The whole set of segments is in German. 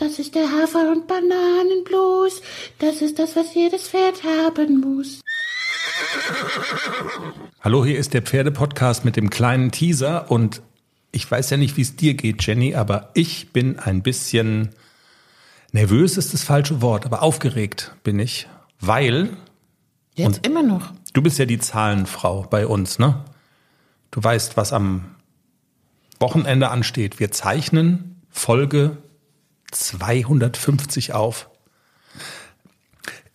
Das ist der Hafer- und Bananenblues. Das ist das, was jedes Pferd haben muss. Hallo, hier ist der Pferdepodcast mit dem kleinen Teaser und ich weiß ja nicht, wie es dir geht, Jenny, aber ich bin ein bisschen nervös ist das falsche Wort, aber aufgeregt bin ich, weil Jetzt immer noch. du bist ja die Zahlenfrau bei uns, ne? Du weißt, was am Wochenende ansteht. Wir zeichnen Folge 250 auf.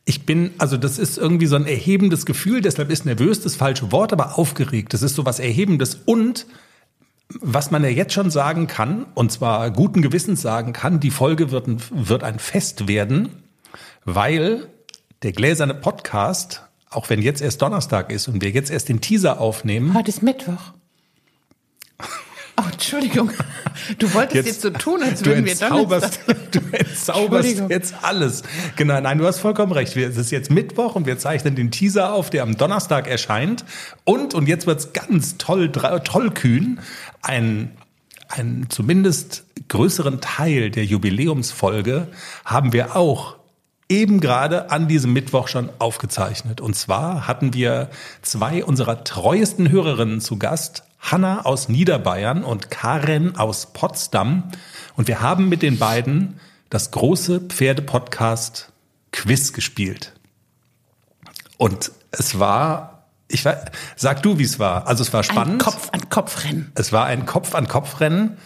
Ich bin, also das ist irgendwie so ein erhebendes Gefühl, deshalb ist nervös das falsche Wort, aber aufgeregt. Das ist so was Erhebendes und was man ja jetzt schon sagen kann, und zwar guten Gewissens sagen kann, die Folge wird ein, wird ein Fest werden, weil der gläserne Podcast, auch wenn jetzt erst Donnerstag ist und wir jetzt erst den Teaser aufnehmen, Heute ist Mittwoch. Entschuldigung. Du wolltest jetzt, so tun, als würden wir Donnerstag. du entzauberst jetzt alles. Genau, nein, du hast vollkommen recht. Wir- Es ist jetzt Mittwoch und wir zeichnen den Teaser auf, der am Donnerstag erscheint. Und, und jetzt wird's ganz toll, dra- tollkühn, ein, einen zumindest größeren Teil der Jubiläumsfolge haben wir auch eben gerade an diesem Mittwoch schon aufgezeichnet. Und zwar hatten wir zwei unserer treuesten Hörerinnen zu Gast, Hanna aus Niederbayern und Karen aus Potsdam. Und wir haben mit den beiden das große Pferdepodcast Quiz gespielt. Und es war, ich weiß, sag du, wie es war. Also es war Ein spannend. Kopf-an-Kopf-Rennen. Es war ein Kopf-an-Kopf-Rennen.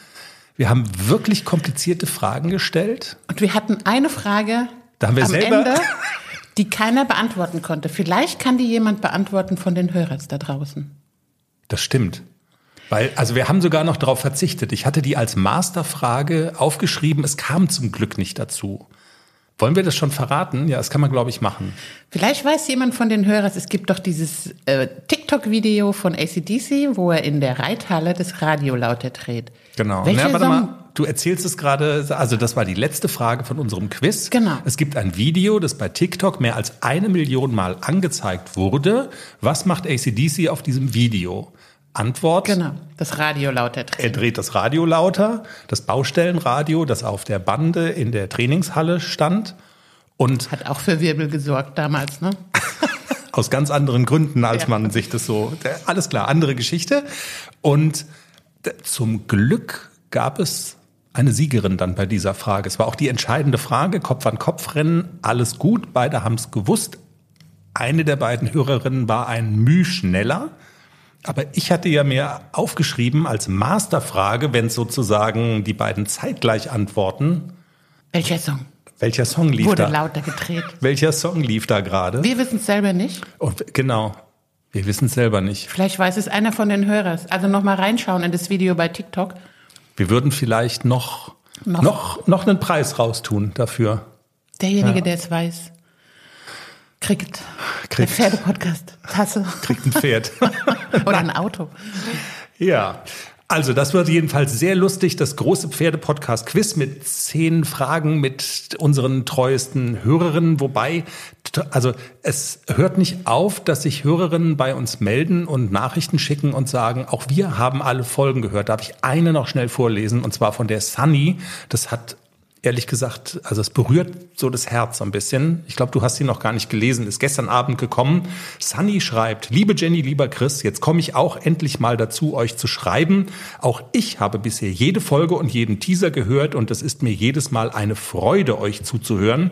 Wir haben wirklich komplizierte Fragen gestellt. Und wir hatten eine Frage Da haben wir am selber- Ende, die keiner beantworten konnte. Vielleicht kann die jemand beantworten von den Hörern da draußen. Das stimmt. Weil, also wir haben sogar noch darauf verzichtet. Ich hatte die als Masterfrage aufgeschrieben. Es kam zum Glück nicht dazu. Wollen wir das schon verraten? Ja, das kann man, glaube ich, machen. Vielleicht weiß jemand von den Hörern, es gibt doch dieses äh, TikTok-Video von ACDC, wo er in der Reithalle das Radio lauter dreht. Genau. Welche Na, Song? Du erzählst es gerade, also das war die letzte Frage von unserem Quiz. Genau. Es gibt ein Video, das bei TikTok mehr als eine Million Mal angezeigt wurde. Was macht ACDC auf diesem Video? Antwort. Genau, das Radio lauter Er dreht. das Radio lauter, das Baustellenradio, das auf der Bande in der Trainingshalle stand und Hat auch für Wirbel gesorgt damals, ne? aus ganz anderen Gründen, als Ja. man sich das so, alles klar, andere Geschichte. Und zum Glück gab es eine Siegerin dann bei dieser Frage. Es war auch die entscheidende Frage, Kopf an Kopf rennen, alles gut, beide haben es gewusst. Eine der beiden Hörerinnen war ein Müh schneller. Aber ich hatte ja mir aufgeschrieben als Masterfrage, wenn sozusagen die beiden zeitgleich antworten, Welcher Song welcher Song lief wurde da? lauter gedreht? Welcher Song lief da gerade? Wir wissen es selber nicht. Und genau, wir wissen es selber nicht. Vielleicht weiß es einer von den Hörern. Also nochmal reinschauen in das Video bei TikTok. Wir würden vielleicht noch, Noch. noch, noch, einen Preis raustun dafür. Derjenige, der es weiß, kriegt, Kriegt. der Pferdepodcast Tasse Kriegt ein Pferd. oder ein Auto. ja. Also, das wird jedenfalls sehr lustig. Das große Pferde-Podcast-Quiz mit zehn Fragen mit unseren treuesten Hörerinnen. Wobei, also, es hört nicht auf, dass sich Hörerinnen bei uns melden und Nachrichten schicken und sagen, auch wir haben alle Folgen gehört. Darf ich eine noch schnell vorlesen? Und zwar von der Sunny. Das hat ehrlich gesagt, also es berührt so das Herz so ein bisschen. Ich glaube, du hast sie noch gar nicht gelesen, ist gestern Abend gekommen. Sunny schreibt, liebe Jenny, lieber Chris, jetzt komme ich auch endlich mal dazu, euch zu schreiben. Auch ich habe bisher jede Folge und jeden Teaser gehört und es ist mir jedes Mal eine Freude, euch zuzuhören.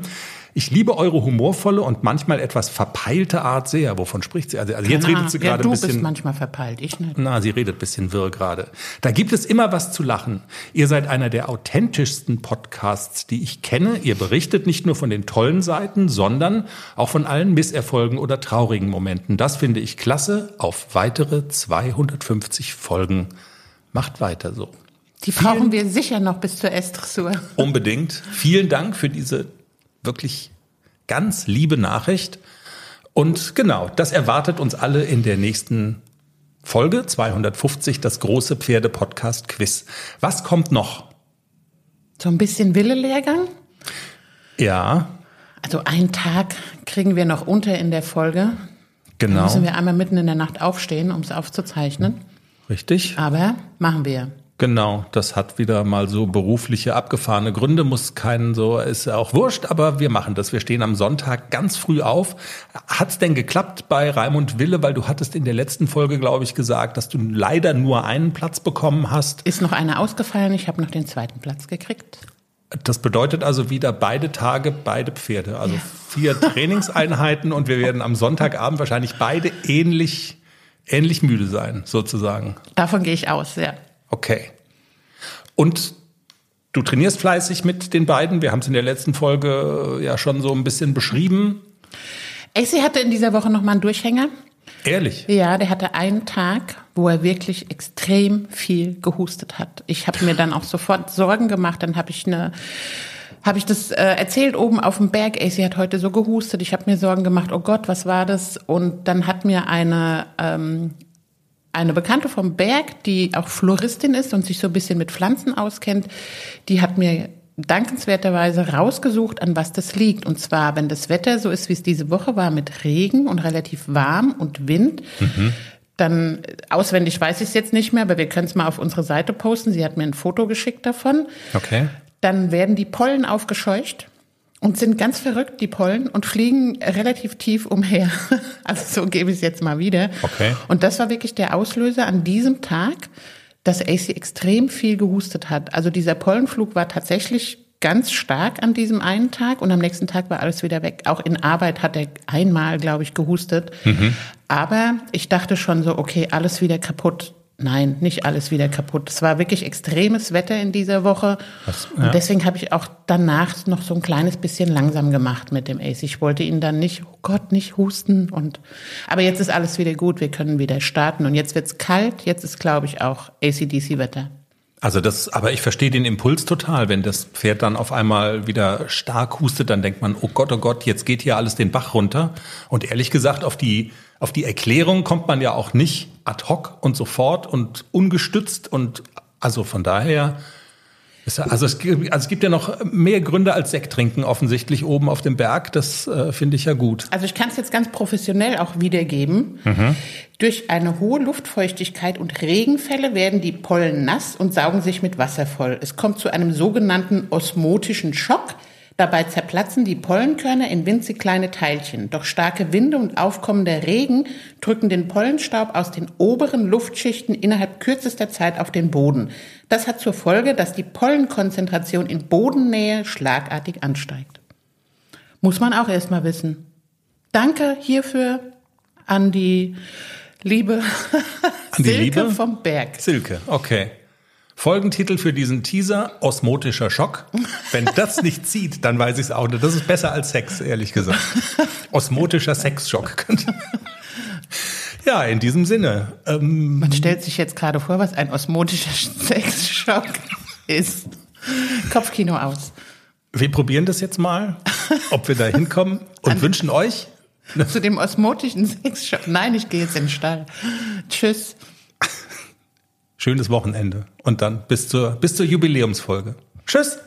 Ich liebe eure humorvolle und manchmal etwas verpeilte Art sehr. Wovon spricht sie? Also, also jetzt redet sie Ahnung. ja, gerade du ein bist bisschen. manchmal verpeilt, ich nicht. Na, sie redet bisschen wirr gerade. Da gibt es immer was zu lachen. Ihr seid einer der authentischsten Podcasts, die ich kenne. Ihr berichtet nicht nur von den tollen Seiten, sondern auch von allen Misserfolgen oder traurigen Momenten. Das finde ich klasse. Auf weitere 250 Folgen. Macht weiter so. Die brauchen wir sicher noch bis zur S-Dressur. Unbedingt. Vielen Dank für diese wirklich ganz liebe Nachricht. Und genau, das erwartet uns alle in der nächsten Folge 250, das große Pferde-Podcast-Quiz. Was kommt noch? So ein bisschen Wille-Lehrgang. Ja, Also einen Tag kriegen wir noch unter in der Folge. Da genau. müssen wir einmal mitten in der Nacht aufstehen, um es aufzuzeichnen. Richtig. Aber machen wir. Genau, das hat wieder mal so berufliche abgefahrene Gründe, muss keinen so, ist auch wurscht, aber wir machen das. Wir stehen am Sonntag ganz früh auf. Hat's denn geklappt bei Raimund Wille, weil du hattest in der letzten Folge, glaube ich, gesagt, dass du leider nur einen Platz bekommen hast? Ist noch einer ausgefallen, ich habe noch den zweiten Platz gekriegt. Das bedeutet also wieder beide Tage, beide Pferde. Also ja. vier Trainingseinheiten und wir werden am Sonntagabend wahrscheinlich beide ähnlich, ähnlich müde sein, sozusagen. Davon gehe ich aus, ja. Okay. Und du trainierst fleißig mit den beiden. Wir haben es in der letzten Folge äh, ja schon so ein bisschen beschrieben. AC hatte in dieser Woche nochmal einen Durchhänger. Ehrlich? Ja, der hatte einen Tag, wo er wirklich extrem viel gehustet hat. Ich habe mir dann auch sofort Sorgen gemacht. Dann habe ich eine habe ich das äh, erzählt oben auf dem Berg. AC hat heute so gehustet. Ich habe mir Sorgen gemacht. Oh Gott, was war das? Und dann hat mir eine ähm, eine Bekannte vom Berg, die auch Floristin ist und sich so ein bisschen mit Pflanzen auskennt, die hat mir dankenswerterweise rausgesucht, an was das liegt. Und zwar, wenn das Wetter so ist, wie es diese Woche war, mit Regen und relativ warm und Wind, mhm. dann auswendig weiß ich es jetzt nicht mehr, aber wir können es mal auf unsere Seite posten. Sie hat mir ein Foto geschickt davon. Okay. Dann werden die Pollen aufgescheucht und sind ganz verrückt, die Pollen, und fliegen relativ tief umher. Also so gebe ich es jetzt mal wieder. Okay. Und das war wirklich der Auslöser an diesem Tag, dass AC extrem viel gehustet hat. Also dieser Pollenflug war tatsächlich ganz stark an diesem einen Tag und am nächsten Tag war alles wieder weg. Auch in Arbeit hat er einmal, glaube ich, gehustet. Mhm. Aber ich dachte schon so, okay, alles wieder kaputt. Nein, nicht alles wieder kaputt. Es war wirklich extremes Wetter in dieser Woche. Was, ja. Und deswegen habe ich auch danach noch so ein kleines bisschen langsam gemacht mit dem Ace. Ich wollte ihn dann nicht, oh Gott, nicht husten. Und aber jetzt ist alles wieder gut, wir können wieder starten. Und jetzt wird's kalt, jetzt ist, glaube ich, auch ACDC-Wetter. Also das, aber ich verstehe den Impuls total. Wenn das Pferd dann auf einmal wieder stark hustet, dann denkt man, oh Gott, oh Gott, jetzt geht hier alles den Bach runter. Und ehrlich gesagt, auf die, auf die Erklärung kommt man ja auch nicht ad hoc und sofort und ungestützt und also von daher also es, gibt, also es gibt ja noch mehr Gründe als Sekt trinken offensichtlich oben auf dem Berg. Das äh, finde ich ja gut. Also ich kann es jetzt ganz professionell auch wiedergeben. Mhm. Durch eine hohe Luftfeuchtigkeit und Regenfälle werden die Pollen nass und saugen sich mit Wasser voll. Es kommt zu einem sogenannten osmotischen Schock. Dabei zerplatzen die Pollenkörner in winzig kleine Teilchen. Doch starke Winde und aufkommender Regen drücken den Pollenstaub aus den oberen Luftschichten innerhalb kürzester Zeit auf den Boden. Das hat zur Folge, dass die Pollenkonzentration in Bodennähe schlagartig ansteigt. Muss man auch erstmal wissen. Danke hierfür an die liebe an die Silke Liebe? vom Berg. Silke, okay. Folgentitel für diesen Teaser, osmotischer Schock. Wenn das nicht zieht, dann weiß ich es auch nicht. Das ist besser als Sex, ehrlich gesagt. Osmotischer Sexschock. ja, in diesem Sinne. Ähm, Man stellt sich jetzt gerade vor, was ein osmotischer Sexschock ist. Kopfkino aus. Wir probieren das jetzt mal, ob wir da hinkommen und An wünschen euch zu dem osmotischen Sexschock. Nein, ich gehe jetzt in den Stall. Tschüss schönes Wochenende und dann bis zur, bis zur Jubiläumsfolge. Tschüss!